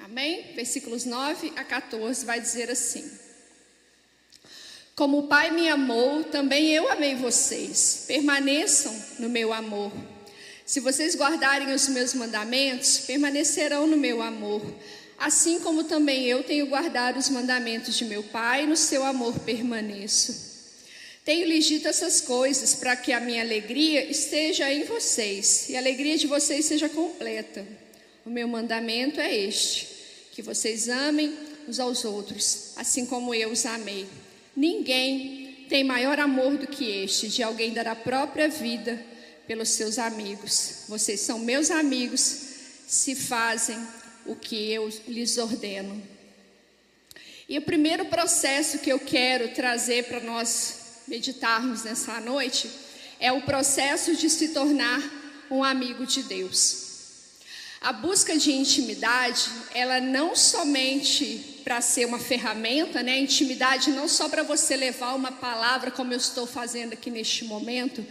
Amém? Versículos 9 a 14 vai dizer assim: Como o Pai me amou, também eu amei vocês. Permaneçam no meu amor. Se vocês guardarem os meus mandamentos, permanecerão no meu amor. Assim como também eu tenho guardado os mandamentos de meu Pai, no seu amor permaneço. Tenho lhes dito essas coisas para que a minha alegria esteja em vocês e a alegria de vocês seja completa. O meu mandamento é este: que vocês amem uns aos outros, assim como eu os amei. Ninguém tem maior amor do que este, de alguém dar a própria vida pelos seus amigos. Vocês são meus amigos se fazem o que eu lhes ordeno. E o primeiro processo que eu quero trazer para nós meditarmos nessa noite é o processo de se tornar um amigo de Deus. A busca de intimidade, ela não somente para ser uma ferramenta, né? Intimidade não só para você levar uma palavra como eu estou fazendo aqui neste momento,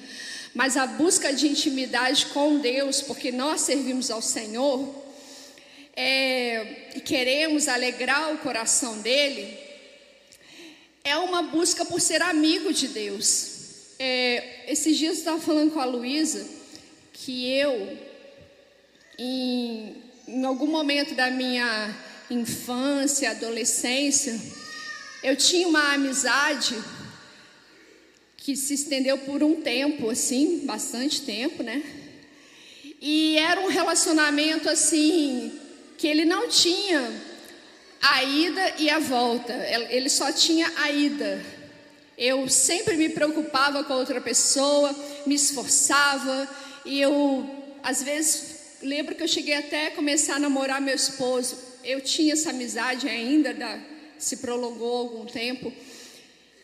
mas a busca de intimidade com Deus, porque nós servimos ao Senhor é, e queremos alegrar o coração dele, é uma busca por ser amigo de Deus. É, esses dias eu estava falando com a Luísa que eu em, em algum momento da minha infância, adolescência, eu tinha uma amizade que se estendeu por um tempo, assim, bastante tempo, né? E era um relacionamento assim que ele não tinha a ida e a volta, ele só tinha a ida. Eu sempre me preocupava com outra pessoa, me esforçava e eu às vezes lembro que eu cheguei até a começar a namorar meu esposo. Eu tinha essa amizade ainda, da, se prolongou algum tempo.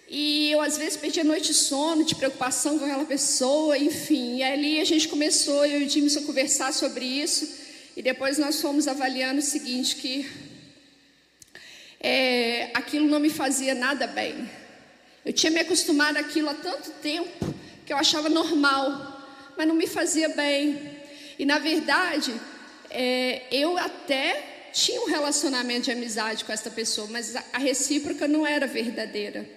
E eu às vezes perdi a noite de sono, de preocupação com aquela pessoa, enfim. E ali a gente começou, eu e o Jimson, a conversar sobre isso. E depois nós fomos avaliando o seguinte, que é, aquilo não me fazia nada bem. Eu tinha me acostumado àquilo há tanto tempo que eu achava normal, mas não me fazia bem. E na verdade, é, eu até tinha um relacionamento de amizade com essa pessoa, mas a, recíproca não era verdadeira.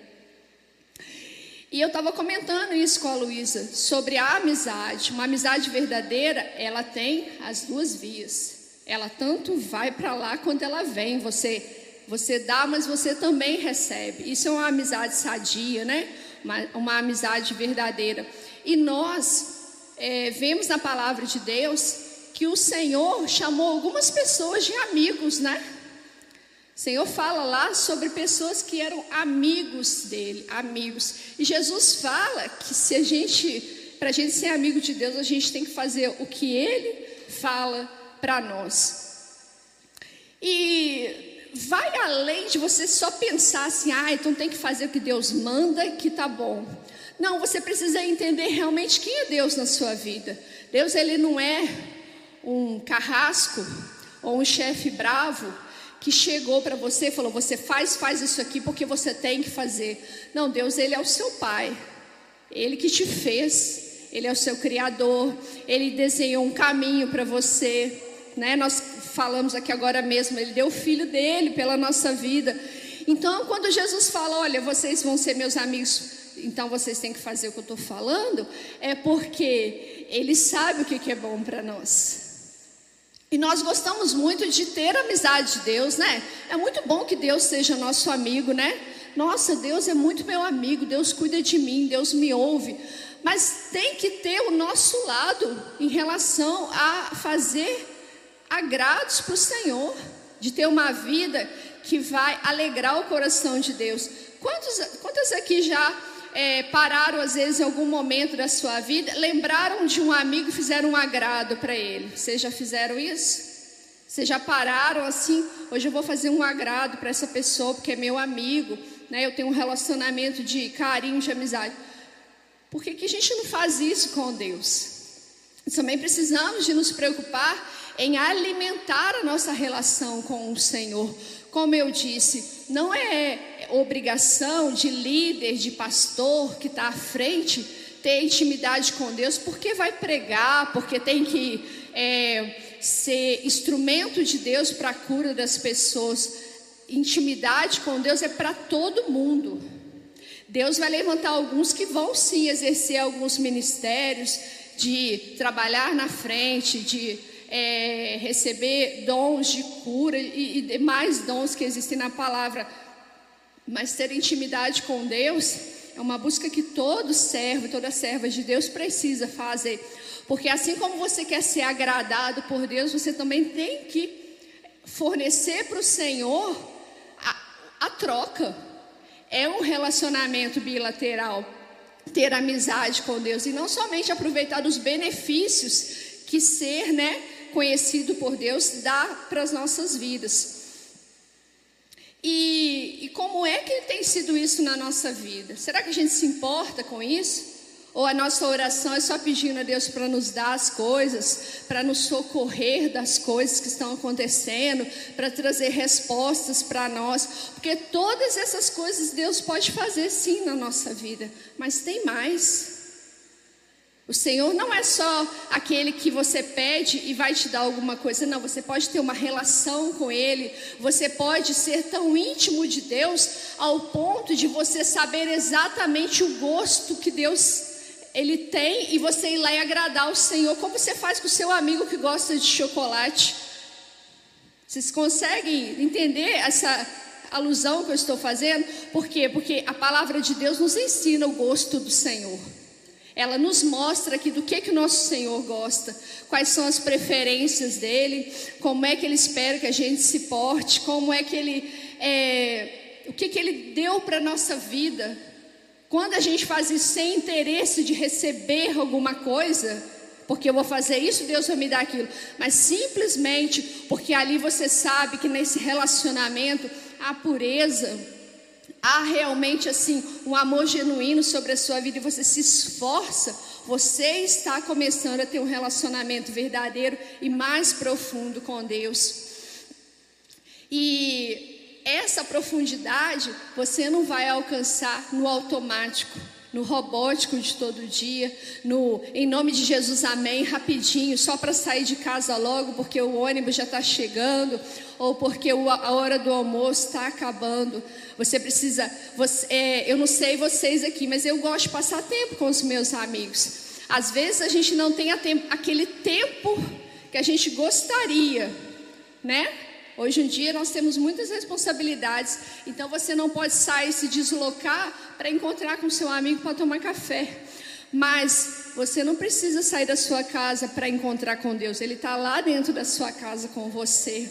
E eu estava comentando isso com a Luísa, sobre a amizade. Uma amizade verdadeira, ela tem as duas vias. Ela tanto vai para lá quanto ela vem. Você, você dá, mas você também recebe. Isso é uma amizade sadia, né? Uma, uma amizade verdadeira. E nós é, vemos na palavra de Deus que o Senhor chamou algumas pessoas de amigos, né? O Senhor fala lá sobre pessoas que eram amigos dele, amigos. E Jesus fala que se a gente, para a gente ser amigo de Deus, a gente tem que fazer o que ele fala para nós. E vai além de você só pensar assim, ah, então tem que fazer o que Deus manda, que tá bom. Não, você precisa entender realmente quem é Deus na sua vida. Deus, ele não é um carrasco ou um chefe bravo que chegou para você e falou: "Você faz, faz isso aqui porque você tem que fazer". Não, Deus, ele é o seu pai. Ele que te fez. Ele é o seu criador. Ele desenhou um caminho para você, né? Nós falamos aqui agora mesmo, ele deu o filho dele pela nossa vida. Então, quando Jesus fala: "Olha, vocês vão ser meus amigos então vocês têm que fazer o que eu estou falando, é porque Ele sabe o que, que é bom para nós. E nós gostamos muito de ter amizade de Deus, né? É muito bom que Deus seja nosso amigo, né? Nossa, Deus é muito meu amigo, Deus cuida de mim, Deus me ouve. Mas tem que ter o nosso lado em relação a fazer agrados para o Senhor, de ter uma vida que vai alegrar o coração de Deus. Quantos, quantas aqui já é, pararam, às vezes, em algum momento da sua vida, lembraram de um amigo e fizeram um agrado para ele? Vocês já fizeram isso? Vocês já pararam assim? Hoje eu vou fazer um agrado para essa pessoa, porque é meu amigo, né? eu tenho um relacionamento de carinho, de amizade. Por que, que a gente não faz isso com Deus? Também precisamos de nos preocupar em alimentar a nossa relação com o Senhor. Como eu disse, não é obrigação de líder, de pastor que está à frente ter intimidade com Deus porque vai pregar, porque tem que é, ser instrumento de Deus para a cura das pessoas. Intimidade com Deus é para todo mundo. Deus vai levantar alguns que vão sim exercer alguns ministérios, de trabalhar na frente, de é, receber dons de cura e, e demais dons que existem na palavra. Mas ter intimidade com Deus é uma busca que todo servo, toda serva de Deus precisa fazer. Porque assim como você quer ser agradado por Deus, você também tem que fornecer para o Senhor a, a troca. É um relacionamento bilateral ter amizade com Deus e não somente aproveitar dos benefícios que ser, né, conhecido por Deus dá para as nossas vidas. E, e como é que tem sido isso na nossa vida? Será que a gente se importa com isso? Ou a nossa oração é só pedindo a Deus para nos dar as coisas, para nos socorrer das coisas que estão acontecendo, para trazer respostas para nós? Porque todas essas coisas Deus pode fazer sim na nossa vida, mas tem mais. O Senhor não é só aquele que você pede e vai te dar alguma coisa, não. Você pode ter uma relação com Ele, você pode ser tão íntimo de Deus ao ponto de você saber exatamente o gosto que Deus ele tem e você ir lá e agradar o Senhor, como você faz com o seu amigo que gosta de chocolate. Vocês conseguem entender essa alusão que eu estou fazendo? Por quê? Porque a palavra de Deus nos ensina o gosto do Senhor. Ela nos mostra aqui do que que o nosso Senhor gosta, quais são as preferências dele, como é que ele espera que a gente se porte, como é que ele, é, o que que ele deu para nossa vida, quando a gente faz isso sem interesse de receber alguma coisa, porque eu vou fazer isso, Deus vai me dar aquilo, mas simplesmente porque ali você sabe que nesse relacionamento há pureza, há realmente assim um amor genuíno sobre a sua vida e você se esforça, você está começando a ter um relacionamento verdadeiro e mais profundo com Deus. E essa profundidade você não vai alcançar no automático, no robótico de todo dia, no em nome de Jesus, amém, rapidinho, só para sair de casa logo, porque o ônibus já está chegando, ou porque a hora do almoço está acabando. Você precisa, você, é, eu não sei vocês aqui, mas eu gosto de passar tempo com os meus amigos. Às vezes a gente não tem aquele tempo que a gente gostaria, né? Hoje em dia nós temos muitas responsabilidades, então você não pode sair se deslocar para encontrar com seu amigo para tomar café. Mas você não precisa sair da sua casa para encontrar com Deus, Ele está lá dentro da sua casa com você.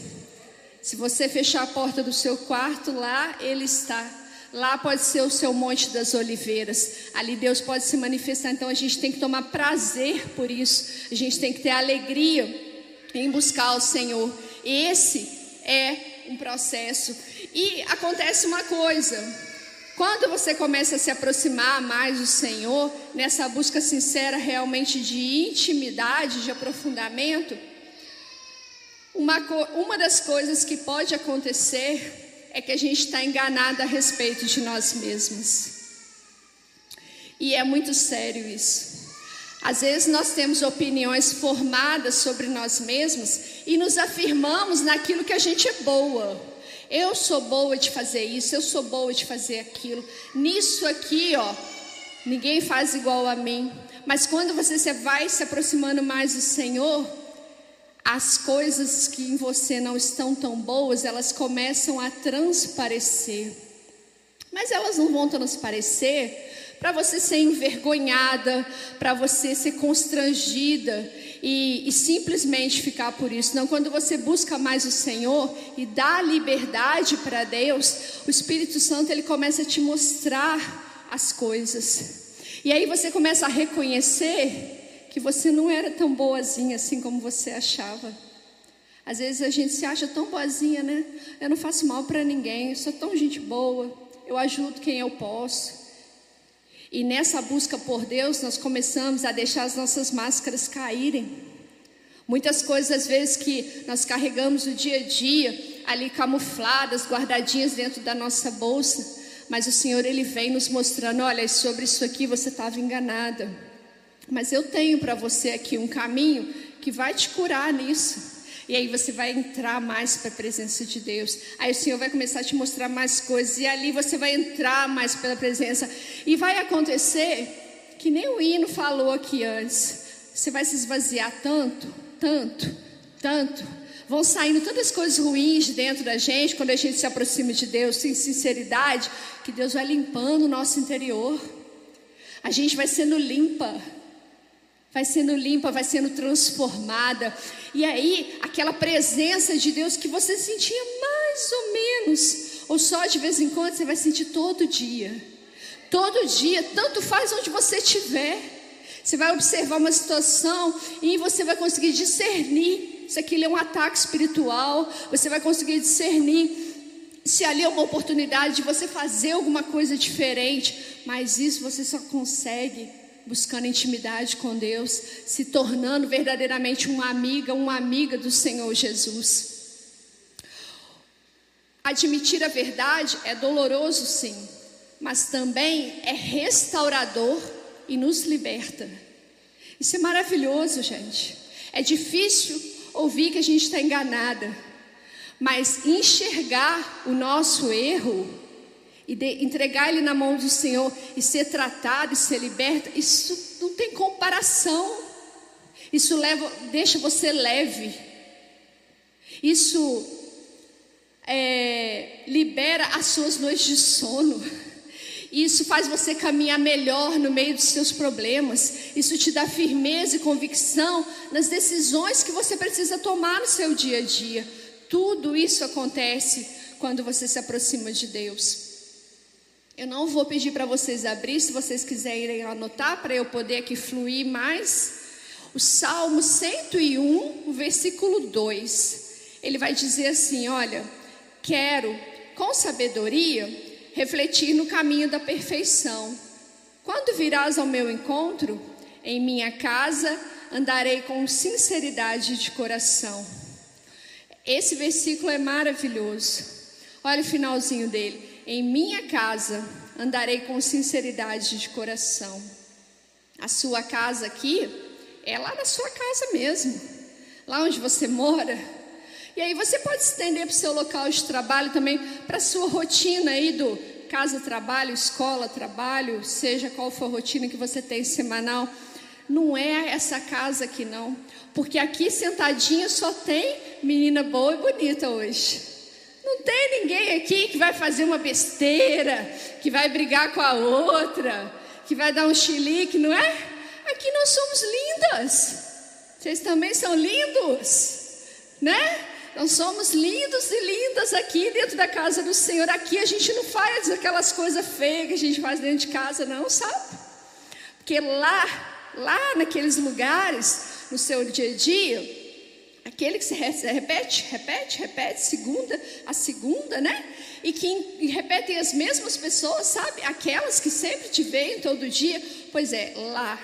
Se você fechar a porta do seu quarto, lá Ele está. Lá pode ser o seu Monte das Oliveiras. Ali Deus pode se manifestar. Então a gente tem que tomar prazer por isso. A gente tem que ter alegria em buscar o Senhor. Esse é um processo. E acontece uma coisa: quando você começa a se aproximar mais do Senhor, nessa busca sincera realmente de intimidade, de aprofundamento, uma, uma das coisas que pode acontecer é que a gente está enganado a respeito de nós mesmos. E é muito sério isso. Às vezes nós temos opiniões formadas sobre nós mesmos e nos afirmamos naquilo que a gente é boa. Eu sou boa de fazer isso, eu sou boa de fazer aquilo. Nisso aqui, ó, ninguém faz igual a mim. Mas quando você vai se aproximando mais do Senhor, as coisas que em você não estão tão boas, elas começam a transparecer. Mas elas não vão transparecer para você ser envergonhada, para você ser constrangida e, e, simplesmente ficar por isso. Não, quando você busca mais o Senhor e dá liberdade para Deus, o Espírito Santo ele começa a te mostrar as coisas. E aí você começa a reconhecer que você não era tão boazinha assim como você achava. Às vezes a gente se acha tão boazinha, né? Eu não faço mal para ninguém, eu sou tão gente boa, eu ajudo quem eu posso. E nessa busca por Deus, nós começamos a deixar as nossas máscaras caírem. Muitas coisas, às vezes, que nós carregamos o dia a dia, ali camufladas, guardadinhas dentro da nossa bolsa. Mas o Senhor, Ele vem nos mostrando: olha, sobre isso aqui você estava enganada. Mas eu tenho para você aqui um caminho que vai te curar nisso. E aí você vai entrar mais para a presença de Deus. Aí o Senhor vai começar a te mostrar mais coisas. E ali você vai entrar mais pela presença. E vai acontecer que nem o hino falou aqui antes. Você vai se esvaziar tanto, tanto, tanto. Vão saindo tantas coisas ruins de dentro da gente quando a gente se aproxima de Deus, sem sinceridade, que Deus vai limpando o nosso interior. A gente vai sendo limpa vai sendo limpa, vai sendo transformada. E aí, aquela presença de Deus que você sentia mais ou menos, ou só de vez em quando, você vai sentir todo dia. Todo dia, tanto faz onde você estiver. Você vai observar uma situação e você vai conseguir discernir se aquilo é um ataque espiritual. Você vai conseguir discernir se ali é uma oportunidade de você fazer alguma coisa diferente. Mas isso você só consegue buscando intimidade com Deus, se tornando verdadeiramente uma amiga, uma amiga do Senhor Jesus. Admitir a verdade é doloroso, sim, mas também é restaurador e nos liberta. Isso é maravilhoso, gente. É difícil ouvir que a gente está enganada, mas enxergar o nosso erro e de, entregar ele na mão do Senhor e ser tratado e ser liberto, isso não tem comparação. Isso leva, deixa você leve. Isso é, libera as suas noites de sono. Isso faz você caminhar melhor no meio dos seus problemas. Isso te dá firmeza e convicção nas decisões que você precisa tomar no seu dia a dia. Tudo isso acontece quando você se aproxima de Deus. Eu não vou pedir para vocês abrir, se vocês quiserem anotar, para eu poder aqui fluir mais. O Salmo 101, versículo 2. Ele vai dizer assim: Olha, quero com sabedoria refletir no caminho da perfeição. Quando virás ao meu encontro, em minha casa andarei com sinceridade de coração. Esse versículo é maravilhoso. Olha o finalzinho dele. Em minha casa andarei com sinceridade de coração. A sua casa aqui é lá na sua casa mesmo, lá onde você mora. E aí você pode estender para o seu local de trabalho também, para a sua rotina aí do casa, trabalho, escola, trabalho, seja qual for a rotina que você tem semanal. Não é essa casa aqui não, porque aqui sentadinha só tem menina boa e bonita hoje. Não tem ninguém aqui que vai fazer uma besteira, que vai brigar com a outra, que vai dar um chilique, não é? Aqui nós somos lindas. Vocês também são lindos, né? Nós somos lindos e lindas aqui dentro da casa do Senhor. Aqui a gente não faz aquelas coisas feias que a gente faz dentro de casa, não, sabe? Porque lá, lá naqueles lugares, no seu dia a dia, Aquele que se repete, repete, repete, segunda, a segunda, né? E que repetem as mesmas pessoas, sabe? Aquelas que sempre te veem todo dia. Pois é, lá.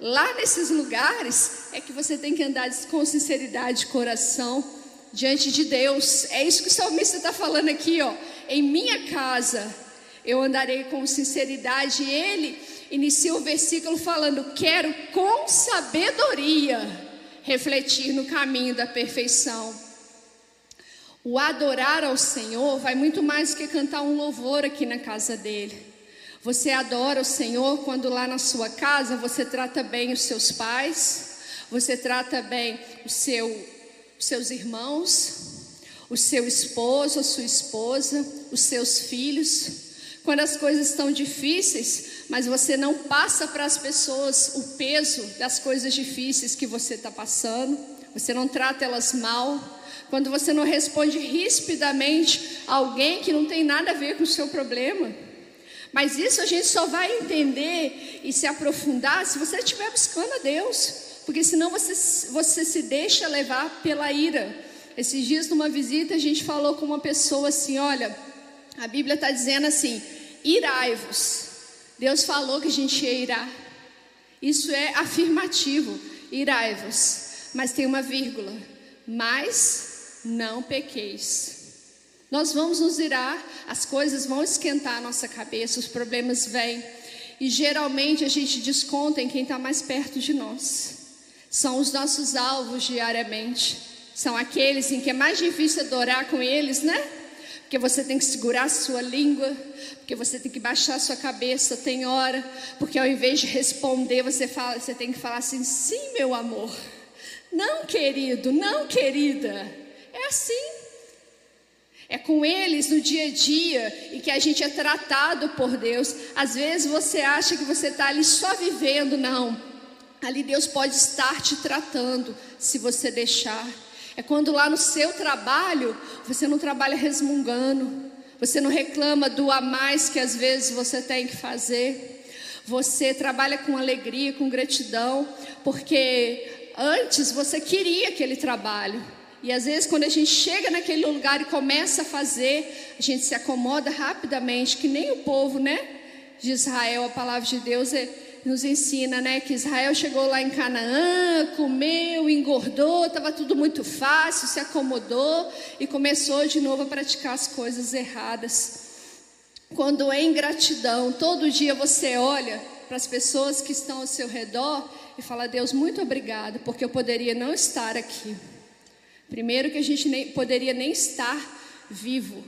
Lá nesses lugares é que você tem que andar com sinceridade de coração diante de Deus. É isso que o salmista está falando aqui, ó. Em minha casa eu andarei com sinceridade. E ele inicia o versículo falando: Quero com sabedoria refletir no caminho da perfeição. O adorar ao Senhor vai muito mais do que cantar um louvor aqui na casa dele. Você adora o Senhor quando lá na sua casa você trata bem os seus pais, você trata bem o seu, os seus irmãos, o seu esposo, a sua esposa, os seus filhos. Quando as coisas estão difíceis, mas você não passa para as pessoas o peso das coisas difíceis que você está passando, você não trata elas mal, quando você não responde rispidamente a alguém que não tem nada a ver com o seu problema. Mas isso a gente só vai entender e se aprofundar se você estiver buscando a Deus, porque senão você, você se deixa levar pela ira. Esses dias, numa visita, a gente falou com uma pessoa assim: olha, a Bíblia está dizendo assim: irai-vos. Deus falou que a gente irar. Isso é afirmativo, irai-vos. Mas tem uma vírgula. Mas não pequeis. Nós vamos nos irar, as coisas vão esquentar a nossa cabeça, os problemas vêm. E geralmente a gente desconta em quem está mais perto de nós. São os nossos alvos diariamente. São aqueles em que é mais difícil adorar com eles, né? Porque você tem que segurar a sua língua, porque você tem que baixar a sua cabeça, tem hora, porque ao invés de responder, você fala, você tem que falar assim: "Sim, meu amor". Não, querido, não, querida. É assim. É com eles no dia a dia e que a gente é tratado por Deus. Às vezes você acha que você está ali só vivendo, não. Ali Deus pode estar te tratando se você deixar. É quando lá no seu trabalho você não trabalha resmungando, você não reclama do a mais que às vezes você tem que fazer. Você trabalha com alegria, com gratidão, porque antes você queria aquele trabalho. E às vezes, quando a gente chega naquele lugar e começa a fazer, a gente se acomoda rapidamente, que nem o povo, né? De Israel, a palavra de Deus é, nos ensina, né? Que Israel chegou lá em Canaã, comeu, engordou, estava tudo muito fácil, se acomodou e começou de novo a praticar as coisas erradas. Quando é ingratidão, todo dia você olha para as pessoas que estão ao seu redor e fala: Deus, muito obrigado, porque eu poderia não estar aqui. Primeiro, que a gente nem, poderia nem estar vivo.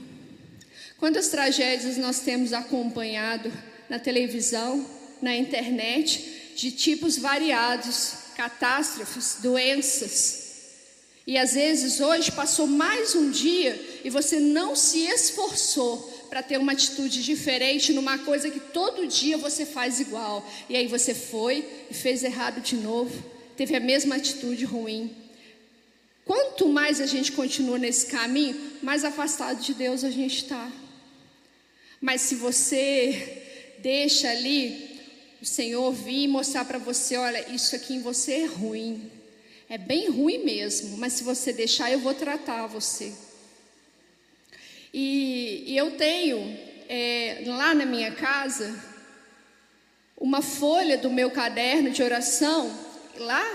Quantas tragédias nós temos acompanhado na televisão, na internet, de tipos variados, catástrofes, doenças. E às vezes hoje passou mais um dia e você não se esforçou para ter uma atitude diferente numa coisa que todo dia você faz igual. E aí você foi e fez errado de novo, teve a mesma atitude ruim. Quanto mais a gente continua nesse caminho, mais afastado de Deus a gente está. Mas se você deixa ali o Senhor vir e mostrar para você, olha, isso aqui em você é ruim. É bem ruim mesmo, mas se você deixar, eu vou tratar você. E, e eu tenho é, lá na minha casa uma folha do meu caderno de oração, lá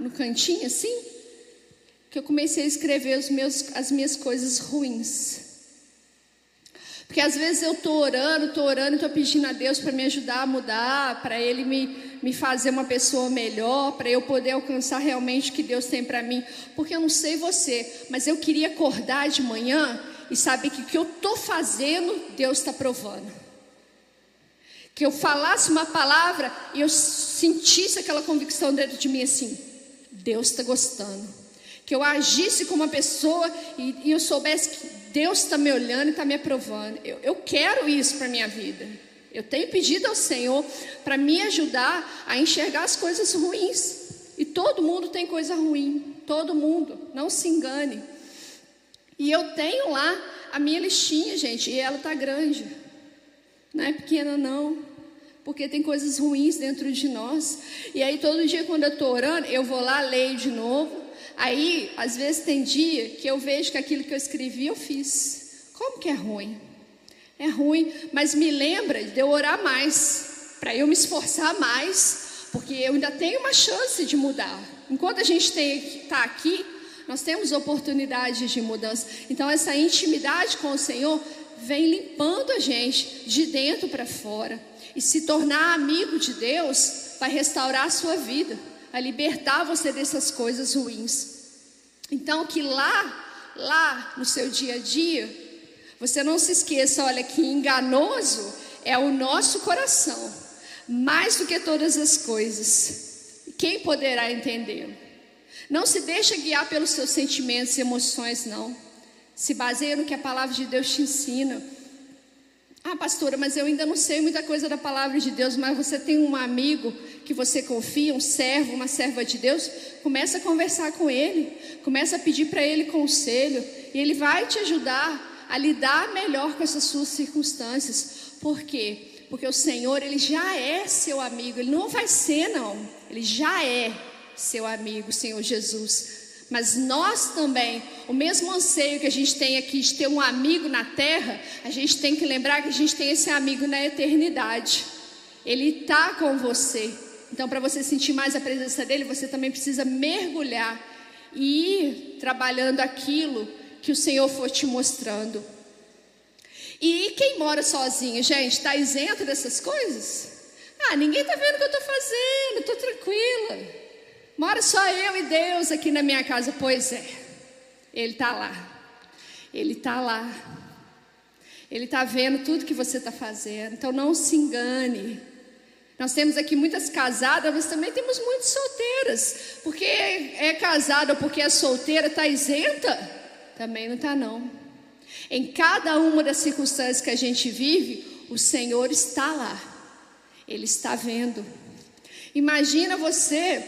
no cantinho assim, que eu comecei a escrever meus, as minhas coisas ruins. Porque às vezes eu estou orando, estou orando, estou pedindo a Deus para me ajudar a mudar, para Ele me, me fazer uma pessoa melhor, para eu poder alcançar realmente o que Deus tem para mim. Porque eu não sei você, mas eu queria acordar de manhã e saber que o que eu estou fazendo, Deus está provando. Que eu falasse uma palavra e eu sentisse aquela convicção dentro de mim assim: Deus está gostando que eu agisse como uma pessoa e, e eu soubesse que Deus está me olhando e está me aprovando. Eu, eu quero isso para a minha vida. Eu tenho pedido ao Senhor para me ajudar a enxergar as coisas ruins. E todo mundo tem coisa ruim. Todo mundo. Não se engane. E eu tenho lá a minha listinha, gente, e ela está grande. Não é pequena, não. Porque tem coisas ruins dentro de nós. E aí, todo dia, quando eu estou orando, eu vou lá, leio de novo. Aí, às vezes tem dia que eu vejo que aquilo que eu escrevi eu fiz. Como que é ruim? É ruim, mas me lembra de eu orar mais, para eu me esforçar mais, porque eu ainda tenho uma chance de mudar. Enquanto a gente está aqui, nós temos oportunidades de mudança. Então, essa intimidade com o Senhor vem limpando a gente de dentro para fora. E se tornar amigo de Deus vai restaurar a sua vida a libertar você dessas coisas ruins. Então, que lá, lá no seu dia a dia, você não se esqueça, olha, que enganoso é o nosso coração, mais do que todas as coisas. Quem poderá entendê-lo? Não se deixa guiar pelos seus sentimentos e emoções, não. Se baseia no que a palavra de Deus te ensina. Ah, pastora, mas eu ainda não sei muita coisa da palavra de Deus, mas você tem um amigo que você confia, um servo, uma serva de Deus, começa a conversar com ele, começa a pedir para ele conselho, e ele vai te ajudar a lidar melhor com essas suas circunstâncias. Por quê? Porque o Senhor, ele já é seu amigo, ele não vai ser não, ele já é seu amigo, Senhor Jesus. Mas nós também, o mesmo anseio que a gente tem aqui de ter um amigo na terra, a gente tem que lembrar que a gente tem esse amigo na eternidade. Ele está com você. Então, para você sentir mais a presença dele, você também precisa mergulhar e ir trabalhando aquilo que o Senhor for te mostrando. E quem mora sozinho, gente, está isento dessas coisas? Ah, ninguém está vendo o que eu estou fazendo, estou tranquila. Mora só eu e Deus aqui na minha casa. Pois é, Ele está lá. Ele está lá. Ele está vendo tudo que você está fazendo. Então não se engane. Nós temos aqui muitas casadas, mas também temos muitas solteiras. Porque é casada ou porque é solteira, está isenta? Também não está, não. Em cada uma das circunstâncias que a gente vive, o Senhor está lá. Ele está vendo. Imagina você,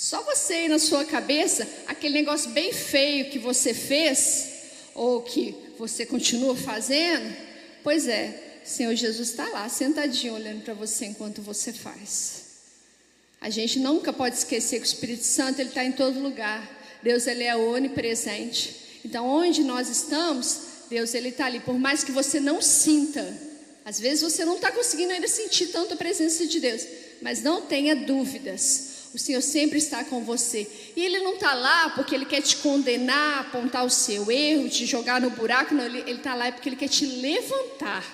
só você aí na sua cabeça, aquele negócio bem feio que você fez, ou que você continua fazendo. Pois é, Senhor Jesus está lá, sentadinho, olhando para você enquanto você faz. A gente nunca pode esquecer que o Espírito Santo ele está em todo lugar. Deus ele é onipresente. Então, onde nós estamos, Deus ele está ali. Por mais que você não sinta, às vezes você não está conseguindo ainda sentir tanto a presença de Deus, mas não tenha dúvidas. O Senhor sempre está com você. E Ele não está lá porque Ele quer te condenar, apontar o seu erro, te jogar no buraco. Não, Ele está lá porque Ele quer te levantar.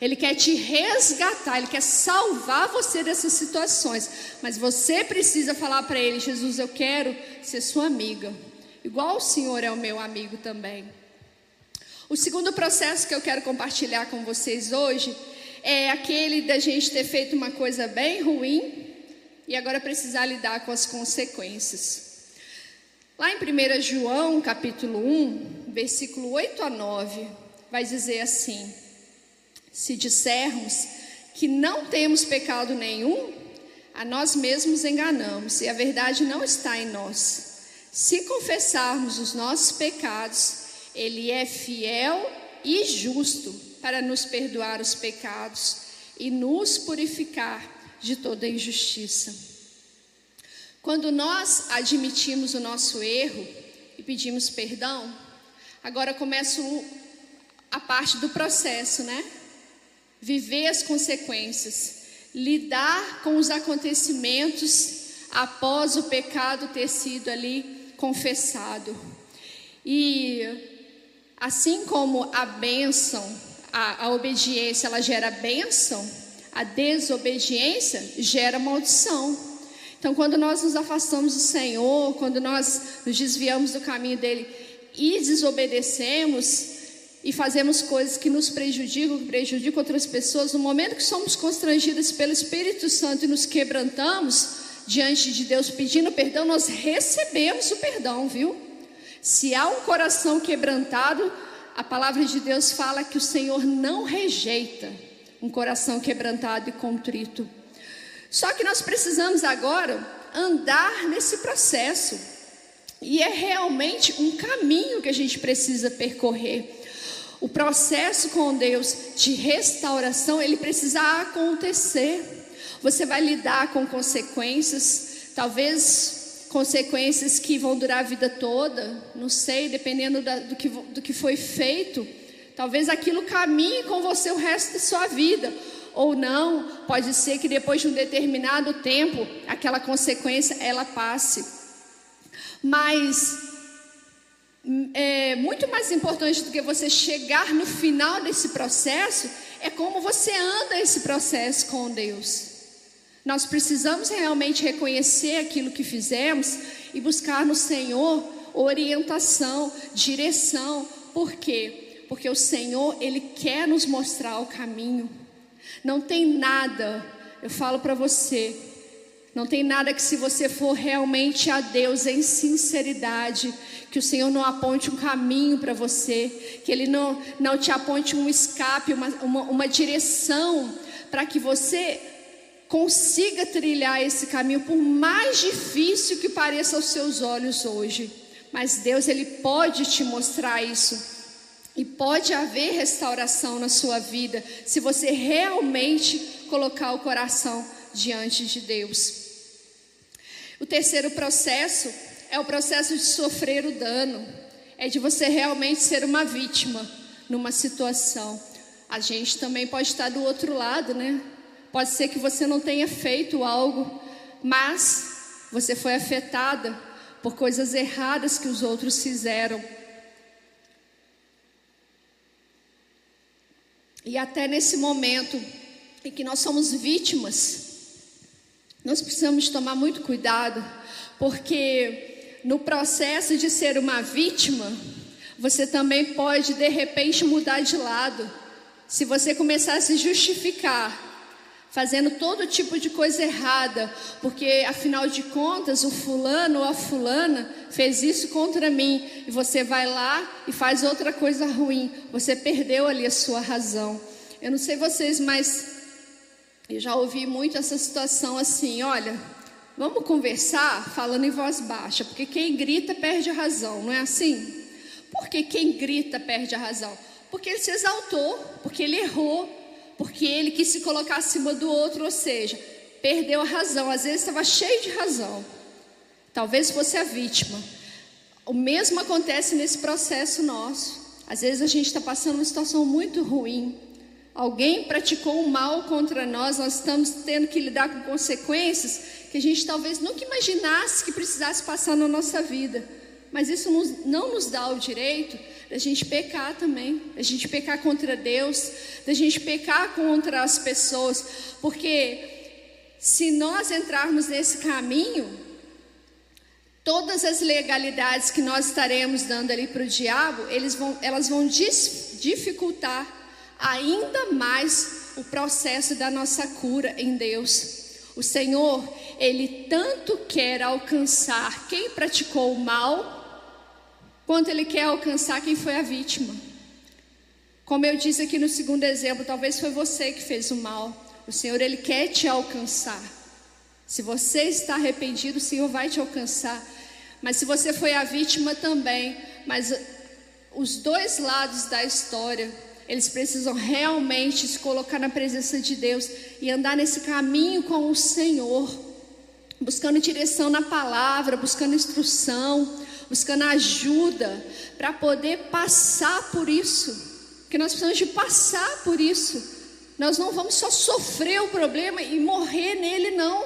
Ele quer te resgatar, Ele quer salvar você dessas situações. Mas você precisa falar para Ele: Jesus, eu quero ser sua amiga. Igual o Senhor é o meu amigo também. O segundo processo que eu quero compartilhar com vocês hoje é aquele da gente ter feito uma coisa bem ruim e agora precisar lidar com as consequências. Lá em 1 João, capítulo 1, versículo 8 a 9, vai dizer assim: Se dissermos que não temos pecado nenhum, a nós mesmos enganamos e a verdade não está em nós. Se confessarmos os nossos pecados, ele é fiel e justo para nos perdoar os pecados e nos purificar de toda injustiça. Quando nós admitimos o nosso erro e pedimos perdão, agora começa a parte do processo, né? Viver as consequências, lidar com os acontecimentos após o pecado ter sido ali confessado. E Assim como a bênção, a, a obediência, ela gera bênção, a desobediência gera maldição. Então, quando nós nos afastamos do Senhor, quando nós nos desviamos do caminho dele e desobedecemos e fazemos coisas que nos prejudicam, que prejudicam outras pessoas, no momento que somos constrangidas pelo Espírito Santo e nos quebrantamos diante de Deus pedindo perdão, nós recebemos o perdão, viu? Se há um coração quebrantado, a palavra de Deus fala que o Senhor não rejeita um coração quebrantado e contrito. Só que nós precisamos agora andar nesse processo. E é realmente um caminho que a gente precisa percorrer. O processo com Deus de restauração, ele precisa acontecer. Você vai lidar com consequências, talvez consequências que vão durar a vida toda, não sei, dependendo da, do, que, do que foi feito. Talvez aquilo caminhe com você o resto da sua vida, ou não, pode ser que depois de um determinado tempo, aquela consequência ela passe. Mas é muito mais importante do que você chegar no final desse processo é como você anda esse processo com Deus. Nós precisamos realmente reconhecer aquilo que fizemos e buscar no Senhor orientação, direção. Por quê? Porque o Senhor, Ele quer nos mostrar o caminho. Não tem nada, eu falo para você, não tem nada que se você for realmente a Deus em sinceridade, que o Senhor não aponte um caminho para você, que Ele não, não te aponte um escape, uma, uma, uma direção para que você consiga trilhar esse caminho, por mais difícil que pareça aos seus olhos hoje. Mas Deus, Ele pode te mostrar isso. E pode haver restauração na sua vida, se você realmente colocar o coração diante de Deus. O terceiro processo é o processo de sofrer o dano, é de você realmente ser uma vítima numa situação. A gente também pode estar do outro lado, né? Pode ser que você não tenha feito algo, mas você foi afetada por coisas erradas que os outros fizeram. E até nesse momento em que nós somos vítimas, nós precisamos tomar muito cuidado, porque no processo de ser uma vítima, você também pode de repente mudar de lado. Se você começar a se justificar, fazendo todo tipo de coisa errada, porque afinal de contas o fulano ou a fulana fez isso contra mim, e você vai lá e faz outra coisa ruim, você perdeu ali a sua razão. Eu não sei vocês, mas eu já ouvi muito essa situação assim: olha, vamos conversar falando em voz baixa, porque quem grita perde a razão, não é assim? Porque quem grita perde a razão? Porque ele se exaltou, porque ele errou, porque ele quis se colocar acima do outro, ou seja, perdeu a razão. Às vezes estava cheio de razão. Talvez fosse a vítima. O mesmo acontece nesse processo nosso. Às vezes a gente está passando uma situação muito ruim. Alguém praticou um mal contra nós, nós estamos tendo que lidar com consequências que a gente talvez nunca imaginasse que precisasse passar na nossa vida. Mas isso não nos dá o direito da gente pecar também, da gente pecar contra Deus, da gente pecar contra as pessoas, porque se nós entrarmos nesse caminho, todas as legalidades que nós estaremos dando ali para o diabo, eles vão, elas vão dificultar ainda mais o processo da nossa cura em Deus. O Senhor, Ele tanto quer alcançar quem praticou o mal, quanto ele quer alcançar quem foi a vítima. Como eu disse aqui no segundo exemplo, talvez foi você que fez o mal. O Senhor ele quer te alcançar. Se você está arrependido, o Senhor vai te alcançar. Mas se você foi a vítima também, mas os dois lados da história, eles precisam realmente se colocar na presença de Deus e andar nesse caminho com o Senhor, buscando direção na palavra, buscando instrução, buscando ajuda para poder passar por isso. Porque nós precisamos de passar por isso. Nós não vamos só sofrer o problema e morrer nele, não.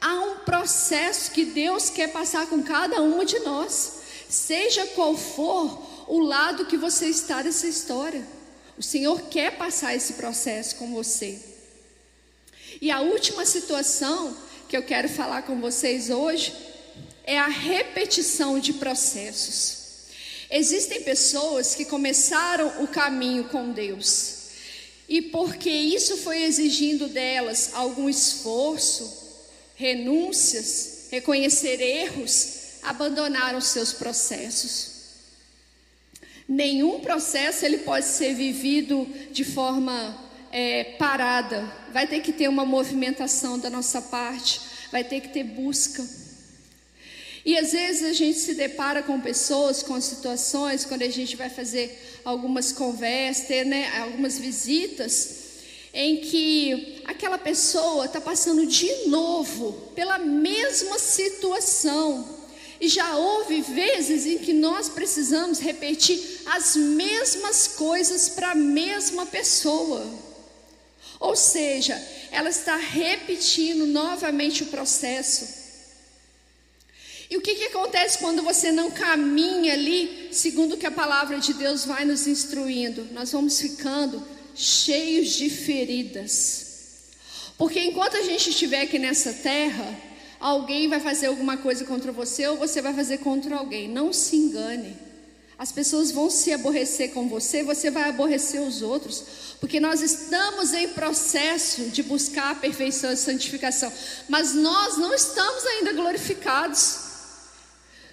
Há um processo que Deus quer passar com cada um de nós, seja qual for o lado que você está dessa história. O Senhor quer passar esse processo com você. E a última situação que eu quero falar com vocês hoje é a repetição de processos. Existem pessoas que começaram o caminho com Deus, e porque isso foi exigindo delas algum esforço, renúncias, reconhecer erros, abandonaram seus processos. Nenhum processo ele pode ser vivido de forma é, parada. Vai ter que ter uma movimentação da nossa parte, vai ter que ter busca. E às vezes a gente se depara com pessoas, com situações, quando a gente vai fazer algumas conversas, ter né, algumas visitas, em que aquela pessoa está passando de novo pela mesma situação. E já houve vezes em que nós precisamos repetir as mesmas coisas para a mesma pessoa. Ou seja, ela está repetindo novamente o processo. E o que, que acontece quando você não caminha ali, segundo que a palavra de Deus vai nos instruindo? Nós vamos ficando cheios de feridas. Porque enquanto a gente estiver aqui nessa terra, alguém vai fazer alguma coisa contra você ou você vai fazer contra alguém. Não se engane. As pessoas vão se aborrecer com você, você vai aborrecer os outros, porque nós estamos em processo de buscar a perfeição e santificação, mas nós não estamos ainda glorificados.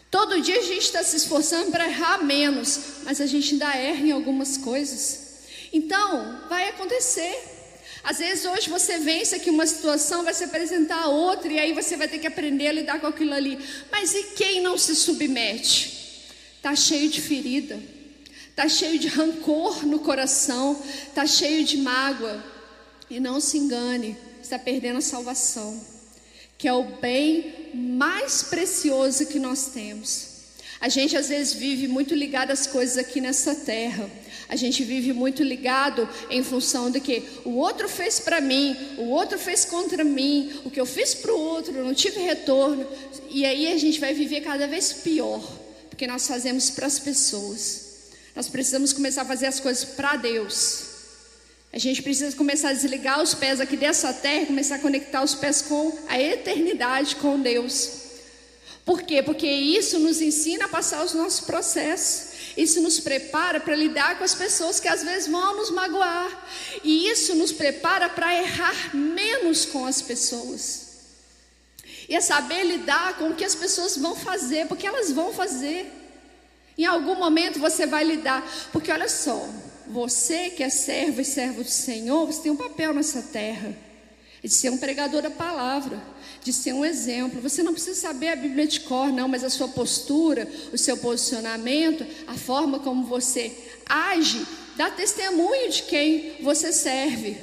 Todo dia a gente está se esforçando para errar menos, mas a gente ainda erra em algumas coisas. Então, vai acontecer. Às vezes hoje você vence aqui uma situação, vai se apresentar outra, e aí você vai ter que aprender a lidar com aquilo ali. Mas e quem não se submete? Está cheio de ferida, está cheio de rancor no coração, está cheio de mágoa. E não se engane, está perdendo a salvação que é o bem mais precioso que nós temos. A gente às vezes vive muito ligado às coisas aqui nessa terra. A gente vive muito ligado em função de que o outro fez para mim, o outro fez contra mim, o que eu fiz para o outro, não tive retorno. E aí a gente vai viver cada vez pior, porque nós fazemos para as pessoas. Nós precisamos começar a fazer as coisas para Deus. A gente precisa começar a desligar os pés aqui dessa terra, começar a conectar os pés com a eternidade, com Deus. Por quê? Porque isso nos ensina a passar os nossos processos. Isso nos prepara para lidar com as pessoas que às vezes vão nos magoar. E isso nos prepara para errar menos com as pessoas. E é saber lidar com o que as pessoas vão fazer, porque elas vão fazer. Em algum momento você vai lidar, porque olha só, você que é servo e servo do Senhor, você tem um papel nessa terra, de ser um pregador da palavra, de ser um exemplo. Você não precisa saber a Bíblia de cor, não, mas a sua postura, o seu posicionamento, a forma como você age, dá testemunho de quem você serve.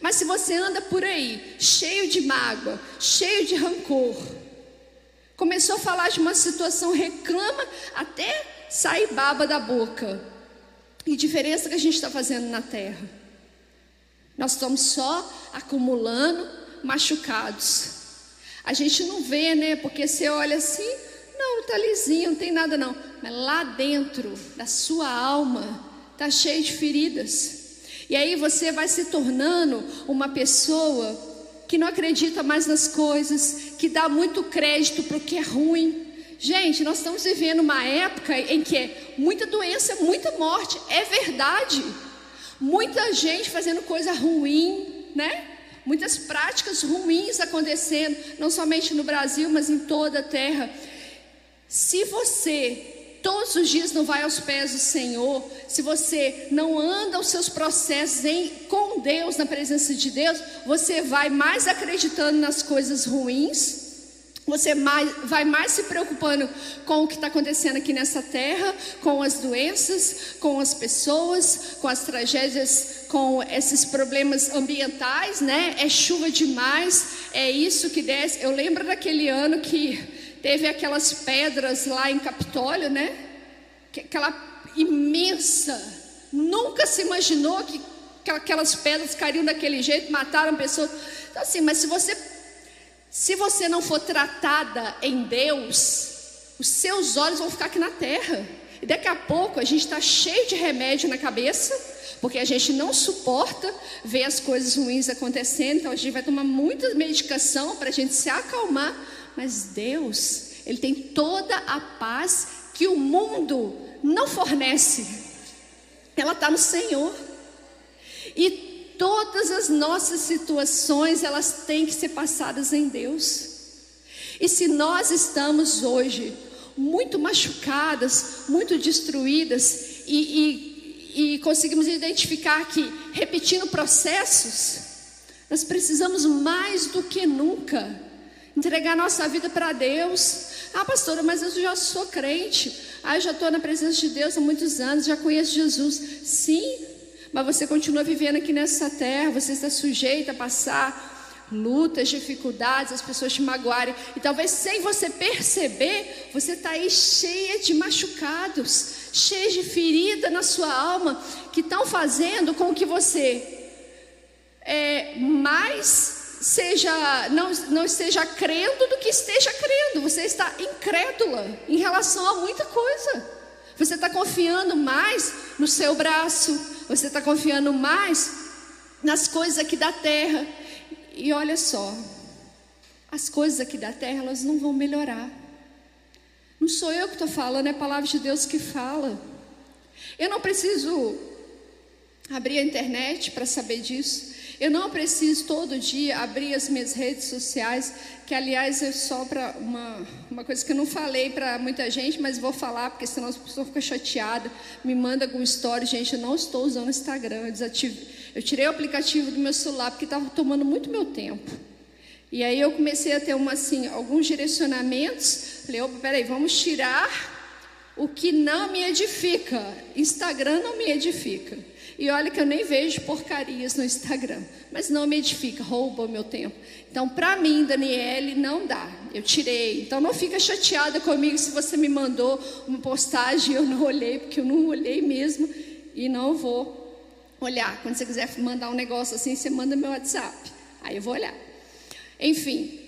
Mas se você anda por aí, cheio de mágoa, cheio de rancor, começou a falar de uma situação, reclama até sair baba da boca. E diferença que a gente está fazendo na terra? Nós estamos só acumulando machucados. A gente não vê, né? Porque você olha assim, não, tá lisinho, não tem nada não. Mas lá dentro da sua alma tá cheio de feridas. E aí você vai se tornando uma pessoa que não acredita mais nas coisas, que dá muito crédito para o que é ruim. Gente, nós estamos vivendo uma época em que é muita doença, muita morte. É verdade. Muita gente fazendo coisa ruim, né? Muitas práticas ruins acontecendo, não somente no Brasil, mas em toda a terra. Se você todos os dias não vai aos pés do Senhor, se você não anda os seus processos em, com Deus, na presença de Deus, você vai mais acreditando nas coisas ruins, você mais, vai mais se preocupando com o que está acontecendo aqui nessa terra, com as doenças, com as pessoas, com as tragédias, com esses problemas ambientais, né? É chuva demais, é isso que desce. Eu lembro daquele ano que teve aquelas pedras lá em Capitólio, né? Aquela imensa, nunca se imaginou que aquelas pedras cairiam daquele jeito, mataram pessoas. Então assim, mas se você se você não for tratada em Deus, os seus olhos vão ficar aqui na terra. E daqui a pouco a gente está cheio de remédio na cabeça, porque a gente não suporta ver as coisas ruins acontecendo, então a gente vai tomar muita medicação para a gente se acalmar. Mas Deus, Ele tem toda a paz que o mundo não fornece. Ela está no Senhor. E todas as nossas situações, elas têm que ser passadas em Deus. E se nós estamos hoje muito machucadas, muito destruídas, e, e, e conseguimos identificar que, repetindo processos, nós precisamos mais do que nunca entregar nossa vida para Deus. Ah, pastora, mas eu já sou crente. Ah, eu já estou na presença de Deus há muitos anos, já conheço Jesus. Sim, mas você continua vivendo aqui nessa terra, você está sujeito a passar lutas, dificuldades, as pessoas te magoarem, e talvez sem você perceber, você está aí cheia de machucados, cheia de ferida na sua alma, que estão fazendo com que você é, mais seja não, não esteja crendo do que esteja crendo. Você está incrédula em relação a muita coisa. Você está confiando mais no seu braço, você está confiando mais nas coisas aqui da terra. E olha só, as coisas aqui da terra elas não vão melhorar. Não sou eu que estou falando, é a palavra de Deus que fala. Eu não preciso abrir a internet para saber disso. Eu não preciso todo dia abrir as minhas redes sociais, que aliás é só para uma, uma coisa que eu não falei para muita gente, mas vou falar, porque senão as pessoas ficam chateadas, me manda algum story, gente, eu não estou usando o Instagram, eu, desative, eu tirei o aplicativo do meu celular, porque estava tomando muito meu tempo. E aí eu comecei a ter uma, assim, alguns direcionamentos, falei, opa, peraí, vamos tirar o que não me edifica, Instagram não me edifica. E olha que eu nem vejo porcarias no Instagram, mas não me edifica, rouba o meu tempo. Então, para mim, Daniele, não dá. Eu tirei. Então, não fica chateada comigo se você me mandou uma postagem e eu não olhei, porque eu não olhei mesmo e não vou olhar. Quando você quiser mandar um negócio assim, você manda meu WhatsApp. Aí eu vou olhar. Enfim,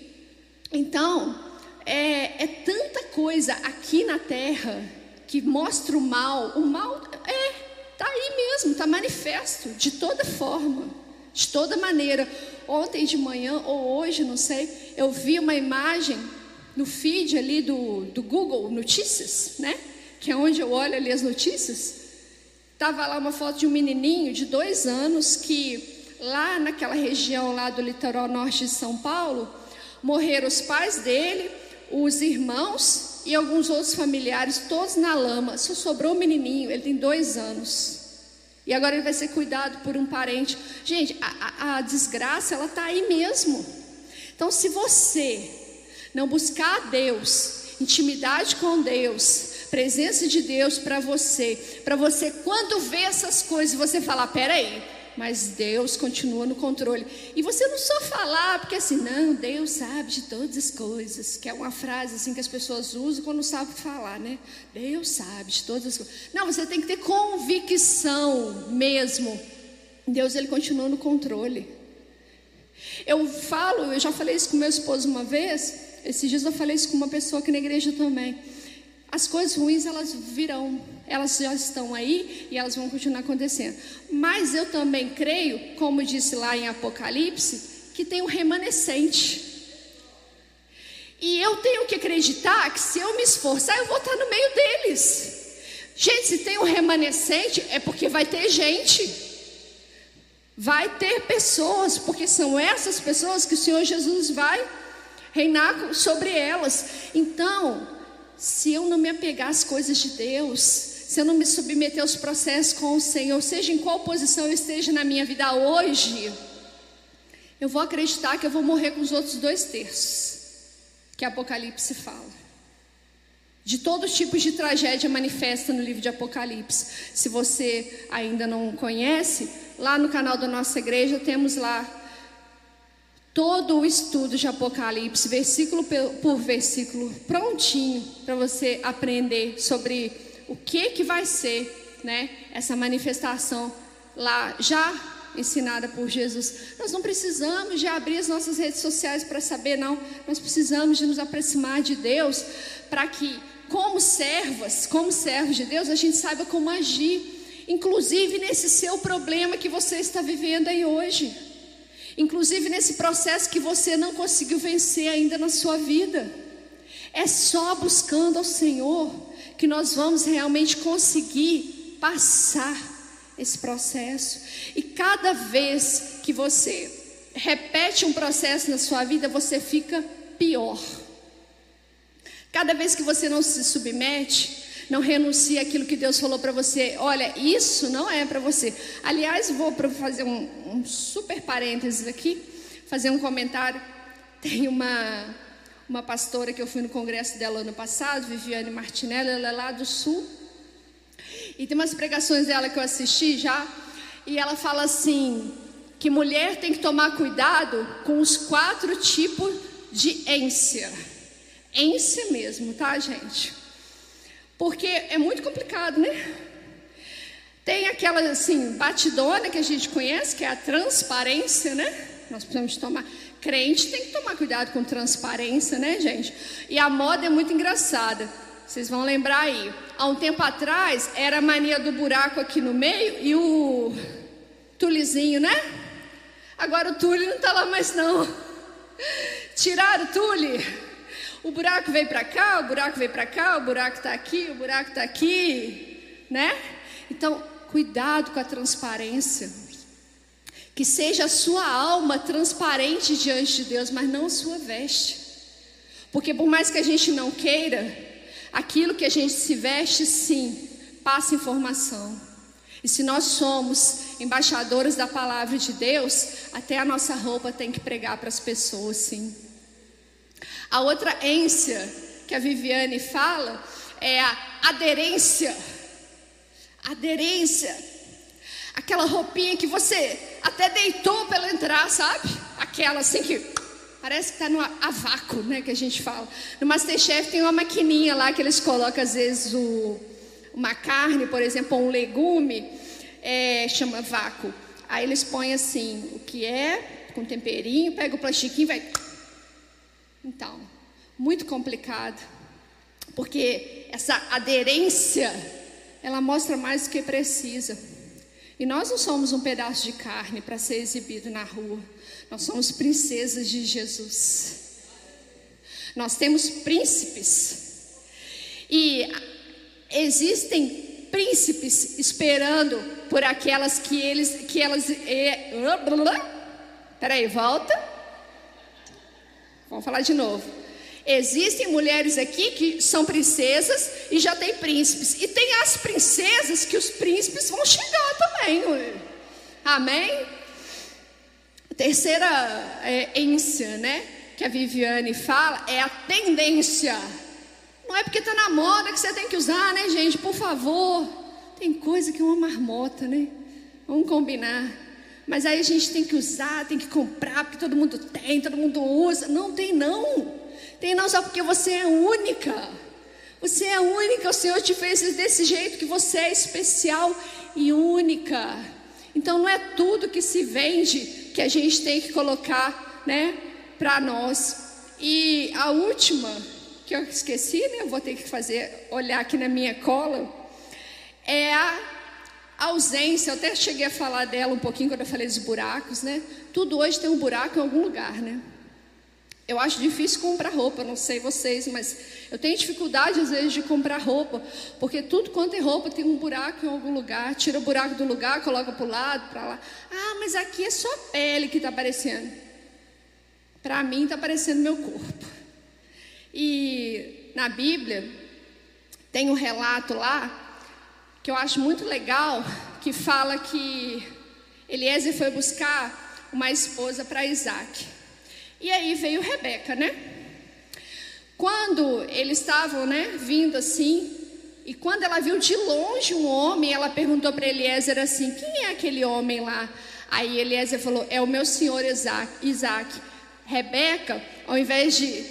então, é, é tanta coisa aqui na terra que mostra o mal. O mal é Está aí mesmo, está manifesto, de toda forma, de toda maneira. Ontem de manhã ou hoje, não sei, eu vi uma imagem no feed ali do, do Google Notícias, né? Que é onde eu olho ali as notícias. Tava lá uma foto de um menininho de dois anos que lá naquela região lá do litoral norte de São Paulo morreram os pais dele, os irmãos e alguns outros familiares, todos na lama. Só sobrou o menininho, ele tem dois anos. E agora ele vai ser cuidado por um parente. Gente, a, a, a desgraça, ela está aí mesmo. Então, se você não buscar a Deus, intimidade com Deus, presença de Deus para você, para você, quando vê essas coisas, você falar: peraí, mas Deus continua no controle. E você não só falar, porque assim, não, Deus sabe de todas as coisas, que é uma frase assim que as pessoas usam quando não sabem falar, né? Deus sabe de todas as coisas. Não, você tem que ter convicção mesmo. Deus ele continua no controle. Eu falo, eu já falei isso com meu esposo uma vez, esses dias eu falei isso com uma pessoa aqui na igreja também. As coisas ruins elas virão, elas já estão aí e elas vão continuar acontecendo. Mas eu também creio, como disse lá em Apocalipse, que tem um remanescente. E eu tenho que acreditar que se eu me esforçar, eu vou estar no meio deles. Gente, se tem um remanescente, é porque vai ter gente. Vai ter pessoas, porque são essas pessoas que o Senhor Jesus vai reinar sobre elas. Então, se eu não me apegar às coisas de Deus, se eu não me submeter aos processos com o Senhor, seja em qual posição eu esteja na minha vida hoje, eu vou acreditar que eu vou morrer com os outros dois terços, que Apocalipse fala. De todos os tipos de tragédia manifesta no livro de Apocalipse. Se você ainda não conhece, lá no canal da nossa igreja temos lá todo o estudo de Apocalipse, versículo por versículo, prontinho para você aprender sobre o que que vai ser, né, essa manifestação lá já ensinada por Jesus. Nós não precisamos de abrir as nossas redes sociais para saber, não. Nós precisamos de nos aproximar de Deus para que, como servas, como servos de Deus, a gente saiba como agir, inclusive nesse seu problema que você está vivendo aí hoje. Inclusive nesse processo que você não conseguiu vencer ainda na sua vida. É só buscando ao Senhor que nós vamos realmente conseguir passar esse processo. E cada vez que você repete um processo na sua vida, você fica pior. Cada vez que você não se submete, não renuncia àquilo que Deus falou para você. Olha, isso não é para você. Aliás, vou fazer um, um super parênteses aqui, fazer um comentário. Tem uma, uma pastora que eu fui no congresso dela ano passado, Viviane Martinelli, ela é lá do sul. E tem umas pregações dela que eu assisti já, e ela fala assim: que mulher tem que tomar cuidado com os quatro tipos de ência. Ência mesmo, tá, gente? Porque é muito complicado, né? Tem aquela assim, batidona que a gente conhece, que é a transparência, né? Nós precisamos tomar. Crente tem que tomar cuidado com transparência, né, gente? E a moda é muito engraçada. Vocês vão lembrar aí. Há um tempo atrás era a mania do buraco aqui no meio e o tulizinho, né? Agora o tule não está lá mais não. Tiraram o tule. O buraco veio para cá, o buraco veio para cá, o buraco está aqui, o buraco está aqui, né? Então, cuidado com a transparência. Que seja a sua alma transparente diante de Deus, mas não a sua veste. Porque por mais que a gente não queira, aquilo que a gente se veste, sim, passa informação. E se nós somos embaixadores da palavra de Deus, até a nossa roupa tem que pregar para as pessoas, sim. A outra ência que a Viviane fala é a aderência. Aderência. Aquela roupinha que você até deitou para ela entrar, sabe? Aquela assim que parece que está no a vácuo, né? Que a gente fala. No Masterchef tem uma maquininha lá que eles colocam às vezes o, uma carne, por exemplo, ou um legume, é, chama vácuo. Aí eles põem assim, o que é, com temperinho, pega o plastiquinho e vai então, muito complicado, porque essa aderência, ela mostra mais do que precisa. E nós não somos um pedaço de carne para ser exibido na rua. Nós somos princesas de Jesus. Nós temos príncipes. E existem príncipes esperando por aquelas que eles que elas é, Peraí, volta. Vamos falar de novo. Existem mulheres aqui que são princesas e já tem príncipes. E tem as princesas que os príncipes vão chegar também. Amém? A terceira é, ência, né? Que a Viviane fala é a tendência. Não é porque está na moda que você tem que usar, né, gente? Por favor. Tem coisa que é uma marmota, né? Vamos combinar. Mas aí a gente tem que usar, tem que comprar, porque todo mundo tem, todo mundo usa. Não tem não. Tem não só porque você é única. Você é única, o Senhor te fez desse jeito que você é especial e única. Então não é tudo que se vende que a gente tem que colocar, né, para nós. E a última que eu esqueci, né, eu vou ter que fazer olhar aqui na minha cola, é a ausência. Eu até cheguei a falar dela um pouquinho quando eu falei dos buracos, né? Tudo hoje tem um buraco em algum lugar, né? Eu acho difícil comprar roupa, não sei vocês, mas eu tenho dificuldade às vezes de comprar roupa, porque tudo quanto é roupa tem um buraco em algum lugar, tira o buraco do lugar, coloca para o lado, para lá. Ah, mas aqui é só pele que está aparecendo. Para mim está aparecendo meu corpo. E na Bíblia tem um relato lá que eu acho muito legal, que fala que Eliezer foi buscar uma esposa para Isaac. E aí veio Rebeca, né? Quando eles estavam, né, vindo assim, e quando ela viu de longe um homem, ela perguntou para Eliezer assim: Quem é aquele homem lá? Aí Eliezer falou: É o meu senhor Isaac. Isaac. Rebeca, ao invés de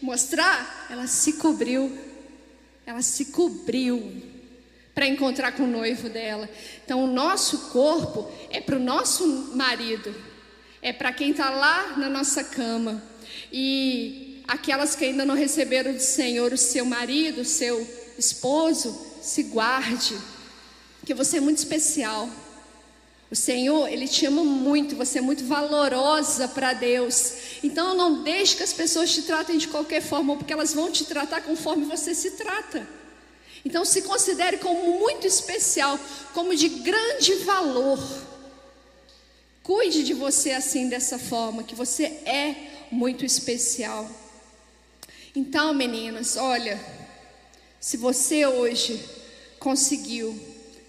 mostrar, ela se cobriu. Ela se cobriu para encontrar com o noivo dela. Então, o nosso corpo é para o nosso marido é para quem está lá na nossa cama. E aquelas que ainda não receberam do Senhor o seu marido, o seu esposo, se guarde, que você é muito especial. O Senhor, Ele te ama muito, você é muito valorosa para Deus. Então não deixe que as pessoas te tratem de qualquer forma, porque elas vão te tratar conforme você se trata. Então se considere como muito especial, como de grande valor. Cuide de você assim, dessa forma, que você é muito especial. Então, meninas, olha, se você hoje conseguiu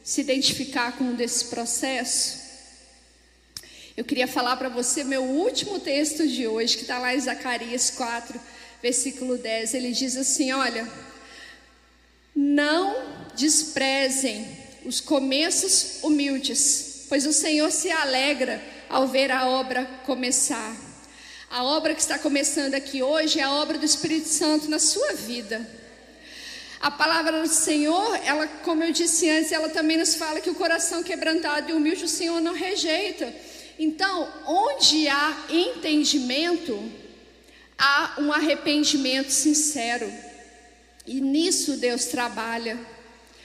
se identificar com um desse processo, eu queria falar para você meu último texto de hoje, que está lá em Zacarias 4, versículo 10. Ele diz assim: Olha, não desprezem os começos humildes pois o Senhor se alegra ao ver a obra começar. A obra que está começando aqui hoje é a obra do Espírito Santo na sua vida. A palavra do Senhor, ela, como eu disse antes, ela também nos fala que o coração quebrantado e humilde o Senhor não rejeita. Então, onde há entendimento, há um arrependimento sincero. E nisso Deus trabalha.